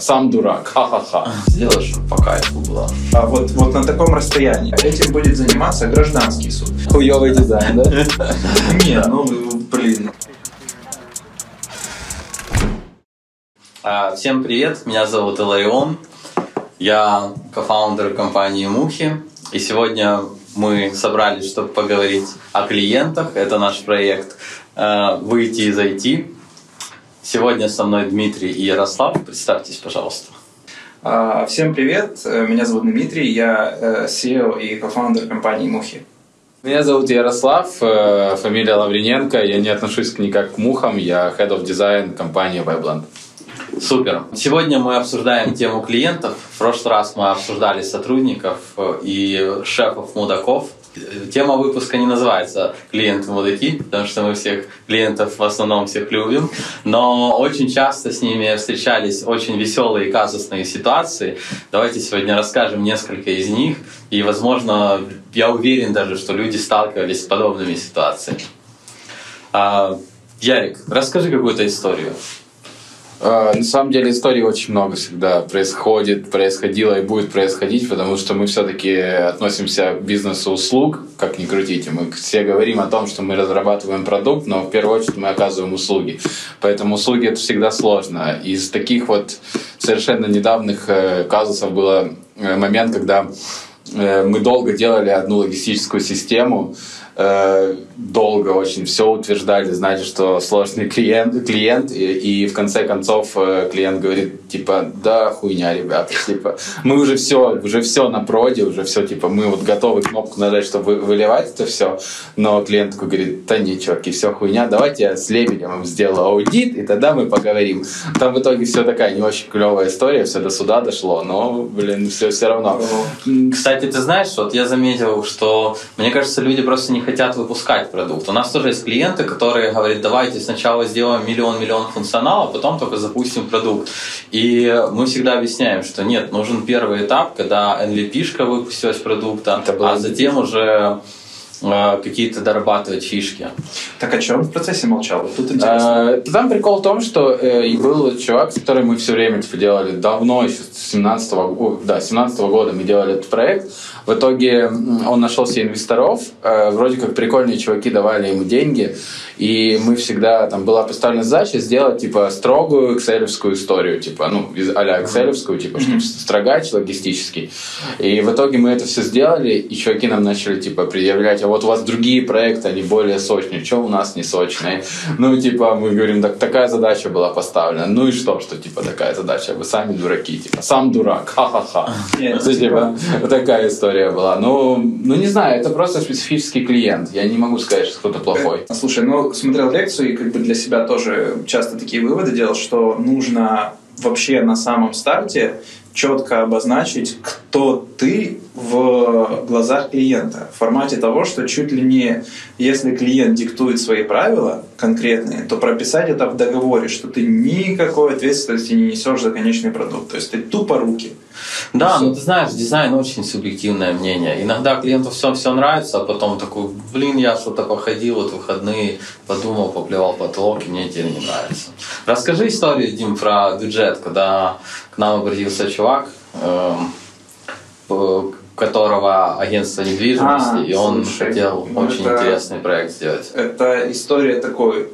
Сам дурак, ха-ха-ха. Сделай, чтобы по кайфу было. А вот, вот на таком расстоянии. Этим будет заниматься гражданский суд. Хуёвый дизайн, да? Нет, ну, блин. А, Всем привет, меня зовут Иларион. Я кофаундер компании Мухи. И сегодня мы собрались, чтобы поговорить о клиентах. Это наш проект э, «Выйти из IT». Сегодня со мной Дмитрий и Ярослав. Представьтесь, пожалуйста. А, Всем привет, э, меня зовут Дмитрий, я э, SEO и кофаундер компании Мухи. Меня зовут Ярослав, э, фамилия Лавриненко. Я не отношусь никак к мухам, я Head of Design компании Webland. Супер. Сегодня мы обсуждаем тему клиентов. В прошлый раз мы обсуждали сотрудников и шефов-мудаков. Тема выпуска не называется «Клиенты-мудаки», потому что мы всех клиентов в основном всех любим, но очень часто с ними встречались очень веселые и казусные ситуации. Давайте сегодня расскажем несколько из них, и, возможно, я уверен даже, что люди сталкивались с подобными ситуациями. А, Ярик, расскажи какую-то историю. Э, На самом деле историй очень много всегда происходит, происходило и будет происходить, потому что мы все-таки относимся к бизнесу услуг, как ни крутите. Мы все говорим о том, что мы разрабатываем продукт, но в первую очередь мы оказываем услуги. Поэтому услуги это всегда сложно. Из таких вот совершенно недавних э, казусов было э, момент, когда э, мы долго делали одну логистическую систему, э, долго очень все утверждали, знали, что сложный клиент, клиент и, и в конце концов э, клиент говорит, типа, да, хуйня, ребята, типа, мы уже все, уже все на проде, уже все, типа, мы вот готовы кнопку нажать, чтобы вы- выливать это все, но клиент такой говорит, да не, чуваки, все хуйня, давайте я с Лебедем им сделаю аудит, и тогда мы поговорим. Там в итоге все такая не очень клевая история, все до суда дошло, но, блин, все, все равно. Кстати, ты знаешь, вот я заметил, что, мне кажется, люди просто не хотят выпускать продукт. У нас тоже есть клиенты, которые говорят, давайте сначала сделаем миллион-миллион функционала, а потом только запустим продукт. И мы всегда объясняем, что нет, нужен первый этап, когда MVP-шка выпустилась продукта, Это а затем уже э, какие-то дорабатывать фишки. Так о чем в процессе молчал? Тут интересно. Э, Там прикол в том, что э, и был чувак, с которым мы все время типа, делали давно, еще с 17 да, 17 года мы делали этот проект. В итоге он нашел себе инвесторов, э, вроде как прикольные чуваки давали ему деньги, и мы всегда, там была поставлена задача сделать типа строгую экселевскую историю, типа, ну, а-ля экселевскую, типа, чтобы строгач логистический. И в итоге мы это все сделали, и чуваки нам начали типа предъявлять, а вот у вас другие проекты, они более сочные, что у нас не сочные? Ну, типа, мы говорим, так такая задача была поставлена. Ну и что, что типа такая задача? Вы сами дураки, типа, сам дурак, ха-ха-ха. Нет, Это, типа, вот такая история была. Ну, ну, не знаю, это просто специфический клиент. Я не могу сказать, что кто-то плохой. Э, Слушай, ну, смотрел лекцию и как бы для себя тоже часто такие выводы делал, что нужно вообще на самом старте четко обозначить, кто ты в глазах клиента. В формате того, что чуть ли не, если клиент диктует свои правила конкретные, то прописать это в договоре, что ты никакой ответственности не несешь за конечный продукт. То есть ты тупо руки. Да, Всё. ну ты знаешь, дизайн очень субъективное мнение. Иногда клиенту все все нравится, а потом такой, блин, я что-то походил вот выходные, подумал, поплевал потолок, и мне теперь не нравится. Расскажи историю, Дим, про бюджет, когда к нам обратился чувак, эм, которого агентство недвижимости, А, и он слушай, хотел ну очень это- интересный проект сделать. Это история такой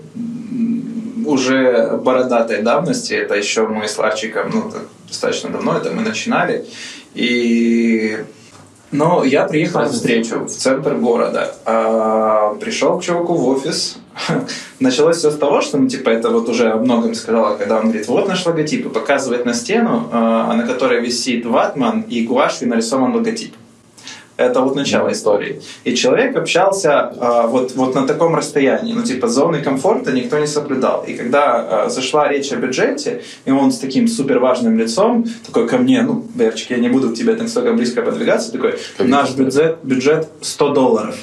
уже бородатой давности. Это еще мы с Ларчиком, ну, достаточно давно это мы начинали. И но я приехал на встречу в центр города. А, пришел к чуваку в офис. Началось все с того, что, ну, типа, это вот уже о многом сказала, когда он говорит, вот наш логотип, и показывает на стену, а, на которой висит ватман, и гуашью нарисован логотип. Это вот начало истории. И человек общался а, вот, вот на таком расстоянии. Ну, типа, зоны комфорта никто не соблюдал. И когда а, зашла речь о бюджете, и он с таким супер важным лицом, такой ко мне, ну, Берчик, я не буду к тебе настолько близко подвигаться, такой, наш бюджет, бюджет 100 долларов.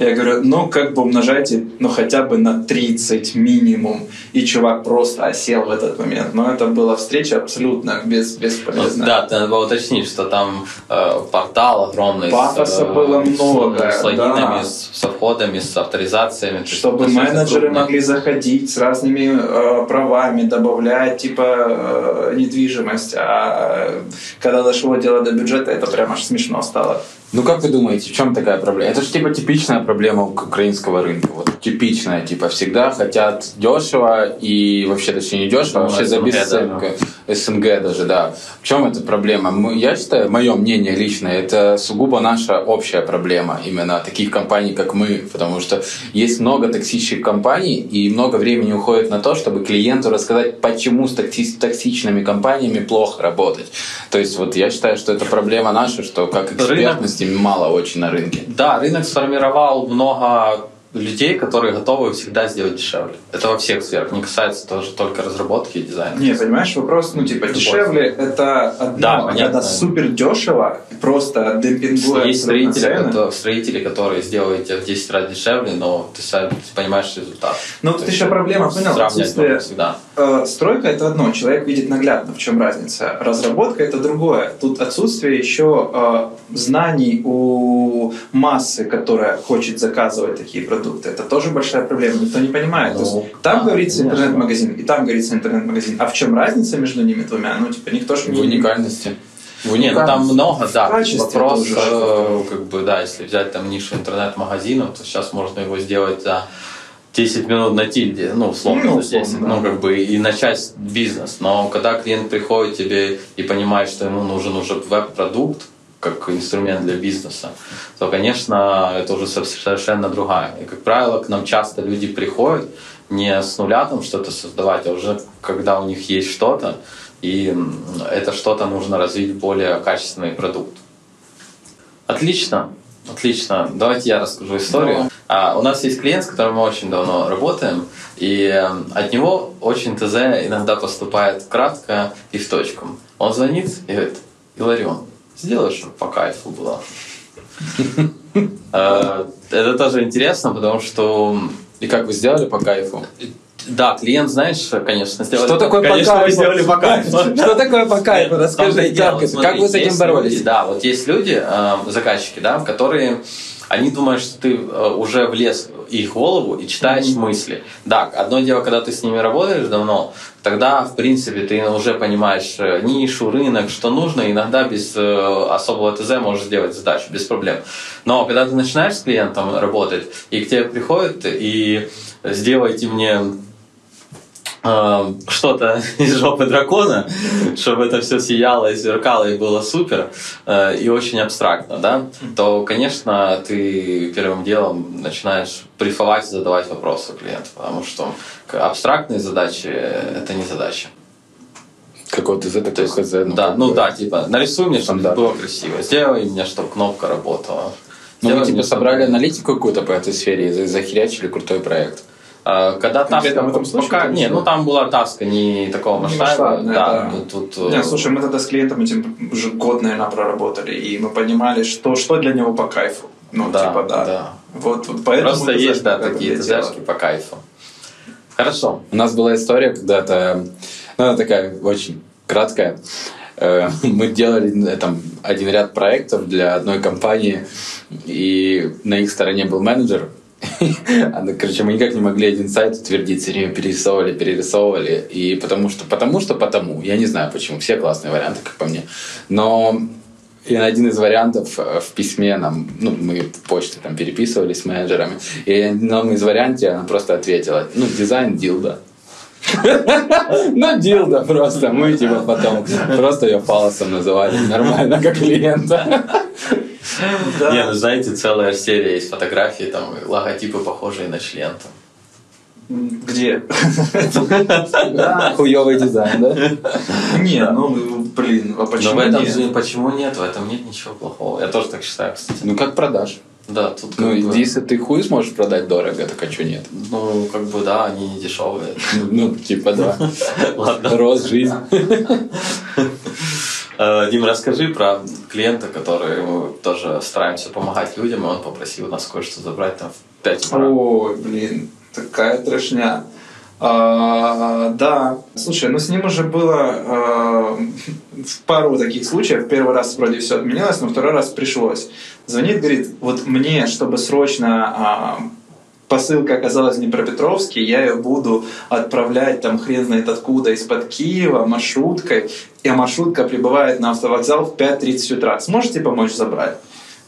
Я говорю, ну, как бы умножайте, ну, хотя бы на 30 минимум. И чувак просто осел в этот момент. Но это была встреча абсолютно без, бесполезная. Да, надо было уточнить, что там э, портал огромный. Пафоса с, э, было много, С, с логинами, да. с, со входами, с авторизациями. Чтобы менеджеры крупно. могли заходить с разными э, правами, добавлять типа э, недвижимость. А э, когда дошло дело до бюджета, это прям аж смешно стало. Ну как вы думаете, в чем такая проблема? Это же типа типичная проблема украинского рынка. Вот типичная, типа всегда хотят дешево и вообще точнее не дешево, а Ну, вообще за СНГ, бесценок. СНГ даже, да. В чем эта проблема? Мы- Я считаю, мое мнение личное, это сугубо наша общая проблема именно таких компаний, как мы, потому что есть много токсичных компаний и много времени уходит на то, чтобы клиенту рассказать, почему с токси- токсичными компаниями плохо работать. То есть вот я считаю, что это проблема наша, что как экспертности мало очень на рынке. Да, рынок сформировал много людей, которые готовы всегда сделать дешевле. Это во всех сферах, не касается тоже только разработки и дизайна. Не, понимаешь, вопрос, ну, типа, дешевле это одно, Да, а понятно. когда супер дешево, просто демпингуя Есть строители, которые, строители, которые сделают тебе в 10 раз дешевле, но ты сам понимаешь результат. Ну, То тут еще проблема, понял, отсутствие всегда. Э, Стройка это одно, человек видит наглядно, в чем разница. Разработка это другое. Тут отсутствие еще э, знаний у массы, которая хочет заказывать такие продукты. Это тоже большая проблема, никто не понимает. То есть, Ну, там да, говорится интернет-магазин, и там говорится интернет-магазин. А в чем разница между ними двумя? Ну, типа, никто же В не... уникальности. В Не, ну там много, да. В Вопрос, э, как бы, да, если взять там нишу интернет-магазинов, то сейчас можно его сделать за 10 минут на тильде, ну, условно, Ну, за 10, условно, да. ну, как бы, и начать бизнес. Но когда клиент приходит тебе и понимает, что ему нужен уже веб-продукт, как инструмент для бизнеса, то, конечно, это уже совершенно другая. И, как правило, к нам часто люди приходят не с нуля там что-то создавать, а уже когда у них есть что-то, и это что-то нужно развить более качественный продукт. Отлично, отлично. Давайте я расскажу историю. А, у нас есть клиент, с которым мы очень давно работаем, и от него очень ТЗ иногда поступает кратко и в точку. Он звонит и говорит, Иларион, сделай, чтобы по кайфу было. Э, Это тоже интересно, потому что И как вы сделали по кайфу? да, клиент, знаешь, конечно, сделали. Что такое по конечно, кайфу? сделали по кайфу. Что такое по кайфу? Том-то Расскажи, как, вы с этим боролись? да, вот есть люди, э, заказчики, да, которые они думают, что ты э, уже влез в их голову и читаешь мысли. Да, одно дело, когда ты с ними работаешь давно, тогда, в принципе, ты уже понимаешь э, нишу, рынок, что нужно, иногда без э, особого ТЗ можешь сделать задачу, без проблем. Но когда ты начинаешь с клиентом работать, и к тебе приходят и сделайте мне что-то из жопы дракона, чтобы это все сияло и сверкало и было супер э, и очень абстрактно, да, то, конечно, ты первым делом начинаешь брифовать и задавать вопросы клиенту, потому что абстрактные задачи это не задача. Какой-то за такой хз. ну, да, ну да, типа нарисуй мне, чтобы было красиво, сделай мне, чтобы кнопка работала. Ну, вы типа собрали аналитику какую-то по этой сфере и за- захерячили крутой проект. А, Когда Конкретно таска... в этом случае, пока-. Не, ну там была таска не такого Не масштаба. масштабная, да, да. ну, тут... э, Не, слушай, мы тогда с клиентом этим уже год, наверное, проработали, и мы понимали, что, что для него по кайфу. Ну, Да, типа, да. да. Вот, вот поэтому Просто ты есть, да, такие. ТЗшки по кайфу. Хорошо. У нас была история когда-то, ну, она такая очень краткая. Э, Мы делали э, там один ряд проектов для одной компании, и на их стороне был менеджер. Короче, мы никак не могли один сайт утвердить, все время перерисовывали, перерисовывали. И потому что, потому что, потому. Я не знаю почему. Все классные варианты, как по мне. Но и один из вариантов э, в письме нам, ну, мы в почте там переписывались с менеджерами, и на одном из варианте она просто ответила, ну, дизайн дилда. Ну, дилда просто. Мы типа потом просто ее фалосом называли нормально, как клиента. Да. Не, ну знаете, целая серия есть фотографий, там логотипы похожие на член. там. Где? Хуёвый дизайн, да? Не, ну, блин, а Но почему в этом нет? почему нет? В этом нет ничего плохого. Я тоже так считаю, кстати. Ну, как продаж. Да, тут Ну, бы, если ты хуй сможешь продать дорого, так а что нет? ну, как бы, да, они не дешевые. Ну, типа, да. Ладно. Рост жизнь. Э, Дим, расскажи про клиента, который мы тоже стараемся помогать людям, и он попросил нас кое-что забрать там в 5 утра. Ой, блин, такая трешня. А, да, слушай, ну с ним уже было а, пару таких случаев. Первый раз вроде все отменилось, но второй раз пришлось. Звонит, говорит, вот мне, чтобы срочно а, посылка оказалась в Днепропетровске, я ее буду отправлять там хрен знает откуда, из-под Киева, маршруткой, и маршрутка прибывает на автовокзал в 5.30 утра. Сможете помочь забрать?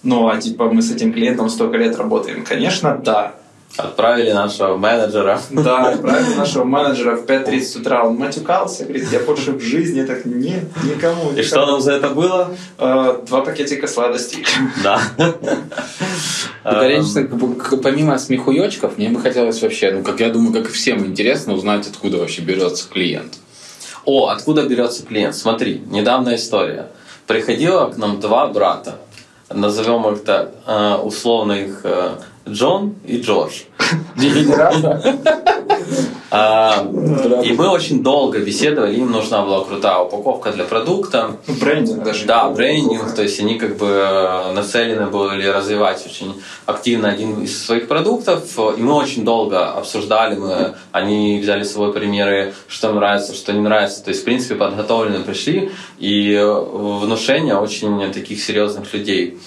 Ну, а типа мы с этим клиентом столько лет работаем. Конечно, да. Отправили нашего менеджера. Да, отправили нашего менеджера в 5.30 утра. Он матюкался, говорит, я больше в жизни так нет, никому. И что нам за это было? Э, Два пакетика сладостей. Да. Конечно, как бы, к- помимо смехуёчков, мне бы хотелось вообще, ну, как я думаю, как и всем интересно, узнать, откуда вообще берется клиент. О, откуда берется клиент? Смотри, недавняя история. Приходило к нам два брата. Назовем их так, э, условно их э, Джон и Джордж. А, И мы очень долго беседовали, им нужна была крутая упаковка для продукта. Брендинг даже. Да, брендинг, то есть они как бы э, нацелены были развивать очень активно один из своих продуктов, и мы очень долго обсуждали, мы, они взяли с собой примеры, что им нравится, что не нравится, то есть в принципе подготовлены пришли, и э, внушение очень таких серьезных людей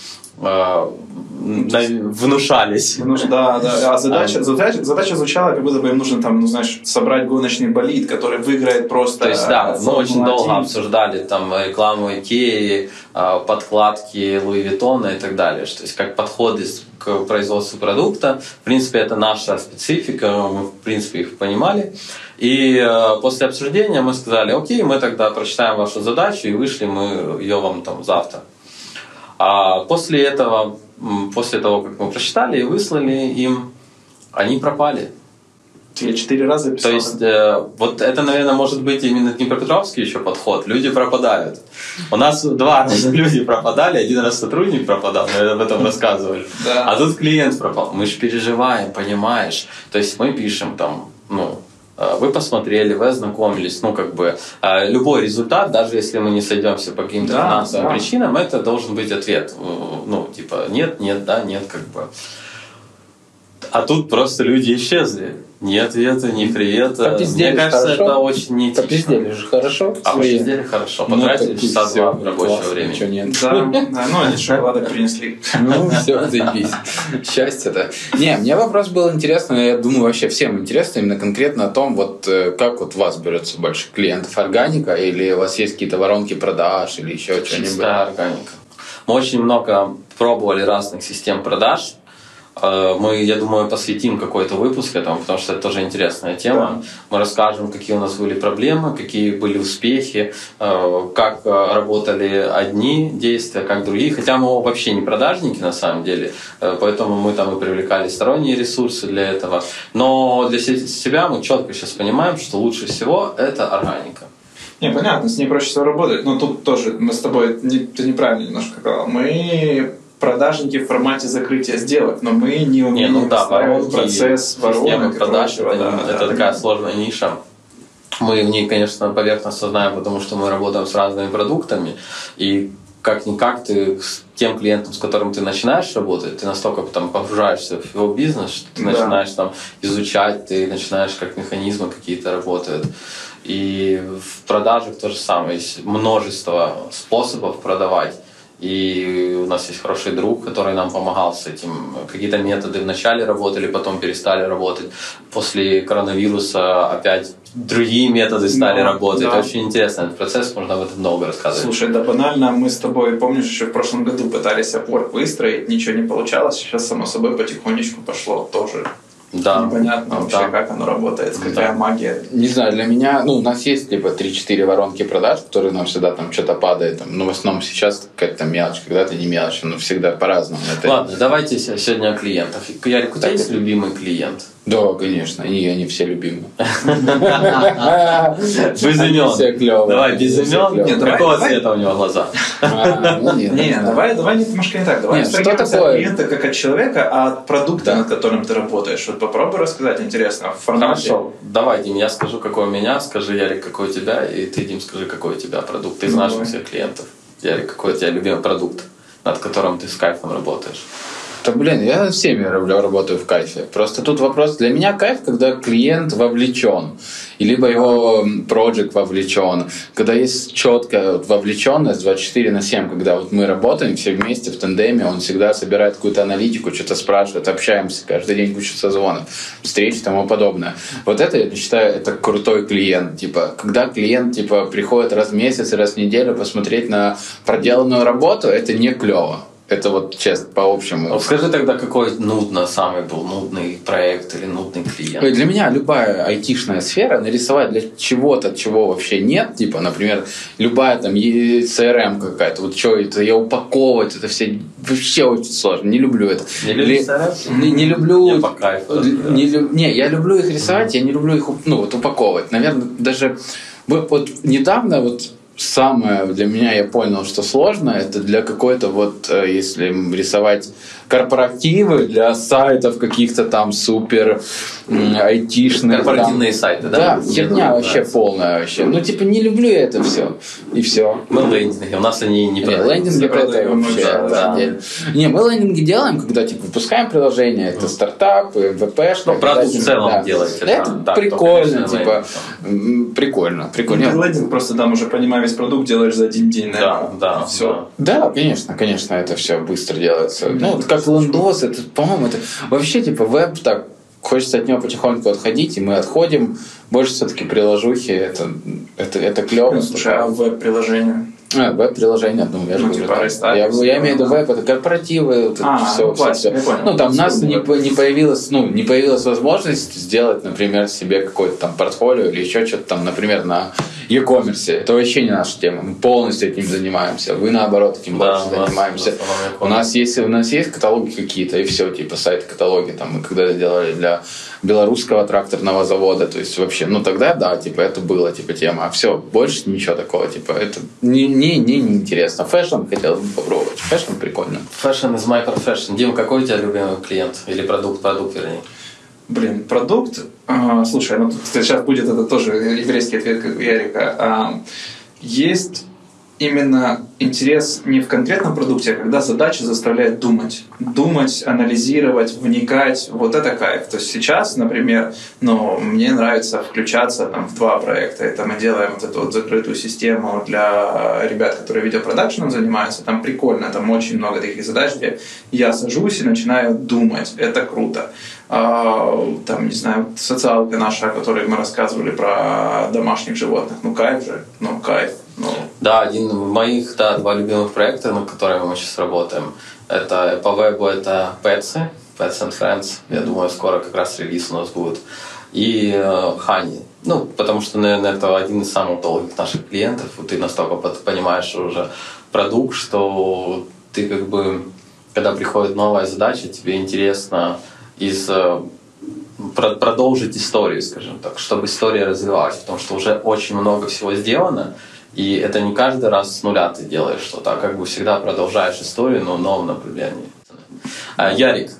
внушались. Ну, что, да, да. А задача, задача, задача звучала, как будто бы им нужно там, ну знаешь, собрать гоночный болид, который выиграет просто. То есть, да, э, мы очень Формулу-1. долго обсуждали там рекламу Икеи, а, подкладки Луи Виттона и так далее. То есть, как подходы к производству продукта. В принципе, это наша специфика, мы, в принципе, их понимали. И э, после обсуждения мы сказали, окей, мы тогда прочитаем вашу задачу и вышли мы ее вам там завтра. А после этого, после того, как мы прочитали и выслали им, они пропали. Я четыре раза писал. То есть, э, вот это, наверное, может быть именно Днепропетровский еще подход. Люди пропадают. У нас два раза люди пропадали, один раз сотрудник пропадал, мы об этом рассказывали. Да. А тут клиент пропал. Мы же переживаем, понимаешь? То есть мы пишем там, ну, вы посмотрели, вы ознакомились, ну, как бы, э, любой результат, даже если мы не сойдемся по каким-то Да, финансовым да. причинам, это должен быть ответ. Э, Ну, типа, нет, нет, да, нет, как бы. А тут просто люди исчезли. Ни ответа, ни привета. Попиздели Мне кажется, хорошо. это очень неэтично. Попиздели же хорошо. А свои. попиздели хорошо. Ну, Потратили и часа всё, два рабочего классно, времени. ничего нет. Да, да, ну они шоколадок принесли. Ну, все, заебись. Счастье-то. Не, мне вопрос был интересный, я думаю, вообще всем интересно именно конкретно о том, вот э, как вот у вас берется больше клиентов, органика, или у вас есть какие-то воронки продаж, или еще что-нибудь? Чистая органика. Мы очень много пробовали разных систем продаж. Э, Мы, я думаю, посвятим какой-то выпуск этому, потому что это тоже интересная тема. Мы расскажем, какие у нас были проблемы, какие были успехи, э, как э, работали одни действия, как другие. Хотя мы вообще не продажники на самом деле, поэтому мы там и привлекали сторонние ресурсы для этого. Но для се- себя мы четко сейчас понимаем, что лучше всего это органика. Не, понятно, с ней проще всего работать. Но тут тоже мы с тобой, не, ты неправильно немножко сказал. Мы продажники в формате закрытия сделок, но мы не Не, умеем ну да, воронки, процесс воронок продаж, прочего, это, да, это да. такая сложная ниша. Мы в ней, конечно, поверхностно знаем, потому что мы работаем с разными продуктами, и как-никак ты с тем клиентом, с которым ты начинаешь работать, ты настолько там погружаешься в его бизнес, что ты Да. начинаешь там изучать, ты начинаешь, как механизмы какие-то работают. И в продажах то же самое. Есть множество способов продавать. И у нас есть хороший друг, который нам помогал с этим. Какие-то методы вначале работали, потом перестали работать. После коронавируса опять другие методы стали Да, работать. да. Очень интересно этот процесс, можно об этом много рассказывать. Слушай, да банально, мы с тобой, помнишь, еще в прошлом году пытались опор выстроить, ничего не получалось, сейчас само собой потихонечку пошло тоже. Да. Непонятно вообще, Да. как оно работает, какая Да. магия. Не знаю, для меня, ну, у нас есть типа 3-4 воронки продаж, которые нам всегда там что-то падает, там, ну, в основном сейчас какая-то мелочь, когда-то не мелочь, но всегда по-разному. Это... Ладно, давайте се- сегодня о клиентах. Ярик, у тебя есть любимый клиент? Да, конечно, и они все любимые. Без имен. Все клевые. Давай, без имен. Какого цвета у него глаза? А, ну нет, Не, да. давай, давай немножко не так. Давай что такое? клиента как от человека, а от продукта, над которым ты работаешь. Вот попробуй рассказать, интересно, в формате. Хорошо. Давай, Дим, я скажу, какой у меня, скажи, Ярик, какой у тебя, и ты, Дим, скажи, какой у тебя продукт наших давай. всех клиентов. Ярик, какой у тебя любимый продукт, над которым ты с кайфом работаешь? Да блин, я всеми работаю в кайфе. Просто тут вопрос, для меня кайф, когда клиент вовлечен, и либо его проект вовлечен, когда есть четкая вовлеченность 24 на 7, когда вот мы работаем все вместе в тандеме, он всегда собирает какую-то аналитику, что-то спрашивает, общаемся каждый день, куча созвонов, встреч и тому подобное. Вот это, я считаю, это крутой клиент. Типа, когда клиент типа, приходит раз в месяц раз в неделю посмотреть на проделанную работу, это не клево. Это вот честно, по общему. Вот скажи тогда, какой нудно самый был нудный проект или нудный клиент? Для меня любая айтишная сфера нарисовать для чего-то, чего вообще нет, типа, например, любая там CRM какая-то, вот что это, я упаковывать, это все вообще очень сложно, не люблю это. Не любишь CRM? Не, не люблю... Я по кайфу разбираюсь. Не, лю- не, я люблю их рисовать, я не люблю их ну, вот, упаковывать. Наверное, даже вот недавно вот самое для меня я понял, что сложно, это для какой-то вот, э, если рисовать корпоративы для сайтов каких-то там супер айтишных. Корпоративные там. сайты, да? Да, херня вообще нравится. полная вообще. Ну, типа, не люблю я это все. И все. Мы лендинги, у нас они не продаются. лендинги про это продаем вообще да. отдельно. Не, мы лендинги делаем, когда типа выпускаем приложение, это стартап, MVP, Ну, продукт в целом делаете, да. Это Да, то, прикольно, конечно, типа, лендинг. м, прикольно, Ну, прикольно. лендинг просто там уже понимая весь продукт делаешь за один день, Да, наверное. да, Все. Да, конечно, конечно, это все быстро делается. Ну, вот как лендос, это, по-моему, это вообще типа веб так хочется от него потихоньку отходить, и мы отходим. Больше все-таки приложухи, это, это, это клево. Слушай, а веб-приложение? А, веб-приложение, ну, я же Ну, говорю, типа да. Я, я имею в виду веб, это корпоративы, вот это А, все, ну, все, все. понял. Ну, там у нас не, не появилась, ну, не появилась возможность сделать, например, себе какое-то там портфолио или еще что-то там, например, на e-commerce. Это вообще не наша тема. Мы полностью этим занимаемся. Вы, наоборот, этим Да, больше нас занимаемся. У нас есть, у нас есть каталоги какие-то, и все, типа сайт-каталоги. Там мы когда делали для белорусского тракторного завода, то есть вообще, ну тогда да, типа это было, типа тема, а все, больше ничего такого, типа это не, не, не, не интересно. Fashion хотел бы попробовать, fashion прикольно. Fashion is my profession. Дим, какой у тебя любимый клиент? Или продукт, продукт, вернее? Блин, продукт. а, слушай, ну сейчас будет это тоже еврейский ответ, как у Ярика. А, есть именно интерес не в конкретном продукте, а когда задача заставляет думать. Думать, анализировать, вникать. Вот это кайф. То есть сейчас, например, ну, мне нравится включаться там, в два проекта. Это мы делаем вот эту вот закрытую систему для ребят, которые видеопродакшеном занимаются. Там прикольно, там очень много таких задач, где я сажусь и начинаю думать. Это круто. А, там, не знаю, социалка наша, о которой мы рассказывали про домашних животных. Ну, кайф же. Ну, кайф. Ну, Да, один из моих, да, два любимых проекта, над которыми мы сейчас работаем. Это по вебу это Pets, Pets and Friends. Я думаю, скоро как раз релиз у нас будет. И э, Honey. Ну, потому что, наверное, это один из самых долгих наших клиентов. Ты настолько понимаешь уже продукт, что ты как бы, когда приходит новая задача, тебе интересно из э, про- продолжить историю, скажем так, чтобы история развивалась, потому что уже очень много всего сделано, и это не каждый раз с нуля ты делаешь что-то, а как бы всегда продолжаешь историю, но в новом направлении. А, Ярик,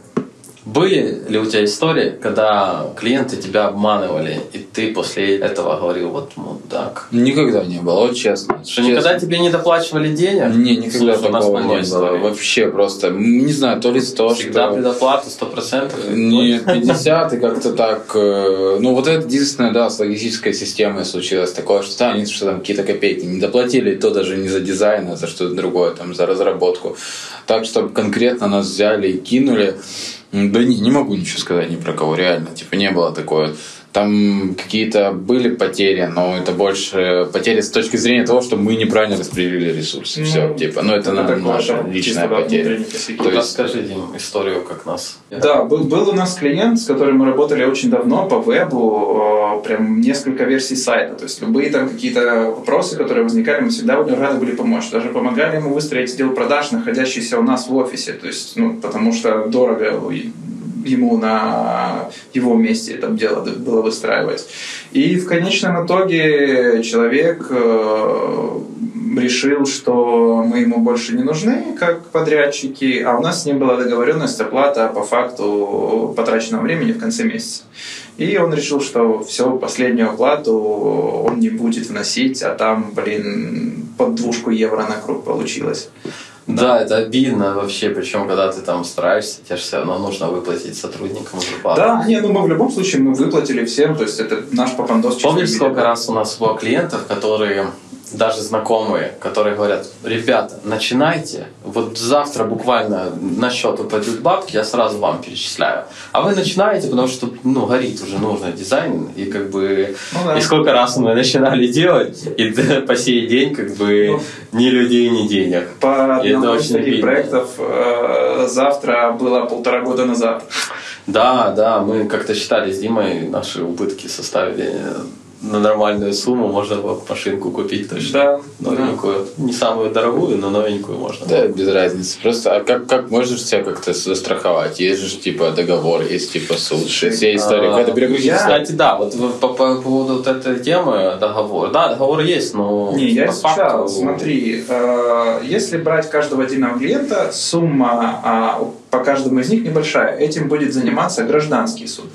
были ли у тебя истории, когда клиенты тебя обманывали, и ты после этого говорил, вот мудак? Никогда не было, вот честно. Что никогда тебе не доплачивали денег? Не, никогда Слушай, такого не было. историй. Вообще просто, не знаю, то ли с того, Всегда что... предоплата 100%? Нет, 50 и как-то так. э, Ну, вот это единственное, да, с логистической системой случилось такое, что там, они что там какие-то копейки не доплатили, и то даже не за дизайн, а за что-то другое, там, за разработку. Так, чтобы конкретно нас взяли и кинули, да не, не могу ничего сказать ни про кого, реально, типа, не было такое. Там какие-то были потери, но это больше потери с точки зрения того, что мы неправильно распределили ресурсы. Ну, Все, типа, ну это, на- такое, наша личная потеря. То есть- Расскажи, Дим, историю, как нас. Да, был, был у нас клиент, с которым мы работали очень давно по вебу, э, прям несколько версий сайта. То есть любые там какие-то вопросы, которые возникали, мы всегда рады были помочь. Даже помогали ему выстроить отдел продаж, находящийся у нас в офисе. То есть, ну, потому что дорого и ему на его месте это дело было выстраивать. И в конечном итоге человек э, решил, что мы ему больше не нужны, как подрядчики, а у нас с ним была договоренность оплата по факту потраченного времени в конце месяца. И он решил, что все, последнюю оплату он не будет вносить, а там, блин, под двушку евро на круг получилось. Да, это обидно вообще, причем когда ты там стараешься, тебе же все равно нужно выплатить сотрудникам зарплату. Да, не, ну мы в любом случае мы выплатили всем, то есть это наш попандос. Помнишь, сколько раз у нас было клиентов, которые даже знакомые, которые говорят, ребята, начинайте, вот завтра буквально на счет упадут бабки, я сразу вам перечисляю. А вы начинаете, потому что, ну, горит уже нужный дизайн, и как бы, ну, да. и сколько раз мы начинали делать, и по сей день как бы ну, ни людей, ни денег. По и одному из таких проектов э, завтра было полтора года назад. Да, да, мы как-то считали с Димой, наши убытки составили на нормальную сумму можно машинку купить точно. Да. Новенькую. Да. Не самую дорогую, но новенькую можно. Да, без разницы. Просто а как, как можешь себя как-то застраховать? Есть же типа договор, есть типа суд, все истории. А, Какая-то я... Кстати, да, вот по, по поводу вот этой темы договор. Да, договор есть, но Не, я изучал, смотри, э, если брать каждого отдельного клиента, сумма э, по каждому из них небольшая. Этим будет заниматься гражданский суд.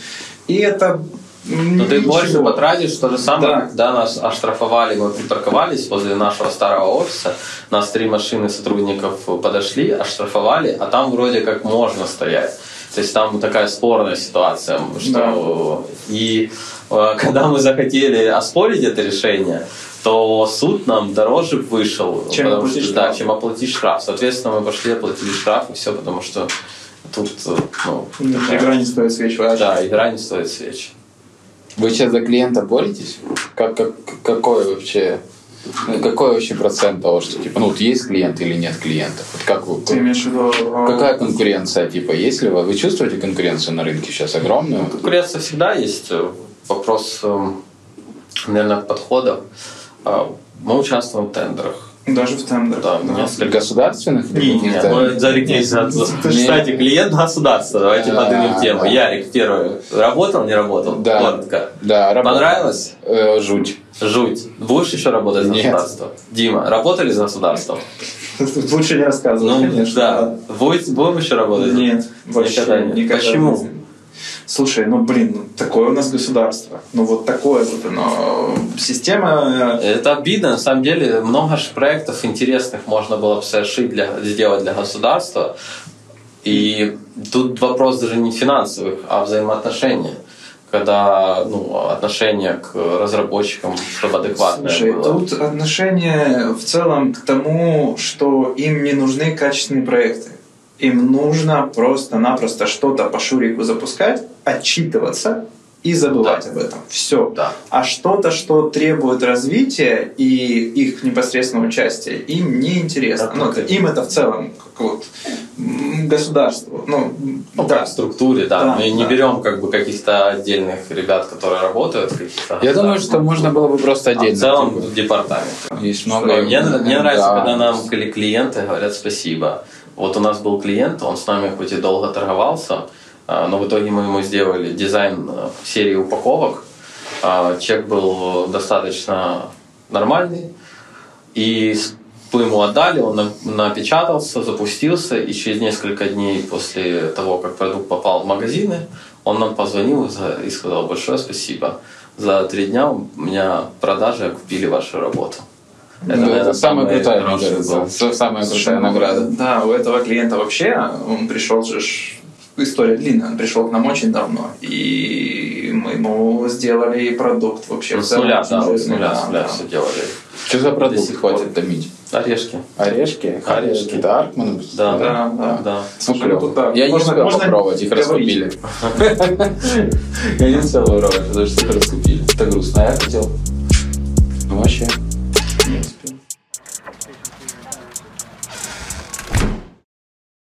И это но ты больше потратишь то же самое, да. когда нас оштрафовали, мы припарковались возле нашего старого офиса, нас три машины сотрудников подошли, оштрафовали, а там вроде как можно стоять. То есть там такая спорная ситуация, что да. и э, когда мы захотели оспорить это решение, то суд нам дороже вышел, чем оплатить что, да, чем оплатить штраф. Соответственно, мы пошли оплатили штраф и все, потому что тут э, ну, игра не стоит свеч. Да, игра не стоит свеч. Вы сейчас за клиента боретесь? Как, как, какой вообще какой вообще процент того, что типа, ну вот есть клиент или нет клиентов? Вот как вы, Ты имеешь в виду... А, какая конкуренция, типа, есть ли вы? Вы чувствуете конкуренцию на рынке сейчас огромную? Конкуренция всегда есть. Вопрос, эм, наверное, подходов. А, мы участвуем в тендерах даже в тендерах. Да, да. Несколько государственных? Нет, нет, мы зарегистрировались. Кстати, клиент государства. Давайте поднимем тему. Ярик первый. Работал, не работал? Да. Коротко. Да, работал. Понравилось? Э, жуть. Жуть. Будешь еще работать за государство? Дима, работали за государством? Лучше не рассказывать, ну, конечно. Да. Будем еще работать? Нет. Никогда нет. Почему? Слушай, ну блин, ну, такое у нас государство. Ну вот такое вот оно. Система... Э, Это обидно. На самом деле много же проектов интересных можно было бы совершить для, сделать для государства. И тут вопрос даже не финансовых, а взаимоотношений когда ну, отношение к разработчикам, чтобы адекватное Слушай, было. тут отношение в целом к тому, что им не нужны качественные проекты. Им нужно просто-напросто что-то по шурику запускать, отчитываться и забывать да. об этом. Все. Да. А что-то, что требует развития и их непосредственного участия, им не интересно. Ну, это, им это в целом как вот государству. Ну, ну да. структуре, да. да Мы да. не берем как бы каких-то отдельных ребят, которые работают. Я думаю, что можно было бы просто отдельно. А в целом типа. департамент. Есть много. Мне, мне нравится, да. когда нам клиенты говорят спасибо. Вот у нас был клиент, он с нами хоть и долго торговался, но в итоге мы ему сделали дизайн э, серии упаковок. А, чек был достаточно нормальный. И мы ему отдали, он напечатался, запустился, и через несколько дней после того, как продукт попал в магазины, он нам позвонил и сказал большое спасибо. За три дня у меня продажи купили вашу работу. Это, ну, это самая крутая награда. Самая крутая награда. Да, у этого клиента вообще, он пришел же история длинная. Он пришел к нам очень давно, и мы ему сделали продукт вообще. Ну, с нуля, да, с нуля, с нуля все делали. Что за продукт хватит томить? Орешки. Орешки? Орешки. Да, Аркман? Да, да, да. да. Ну, клево. Я не успел попробовать, их раскупили. Я не успел попробовать, потому что их раскупили. Это грустно, а я хотел. Ну, вообще.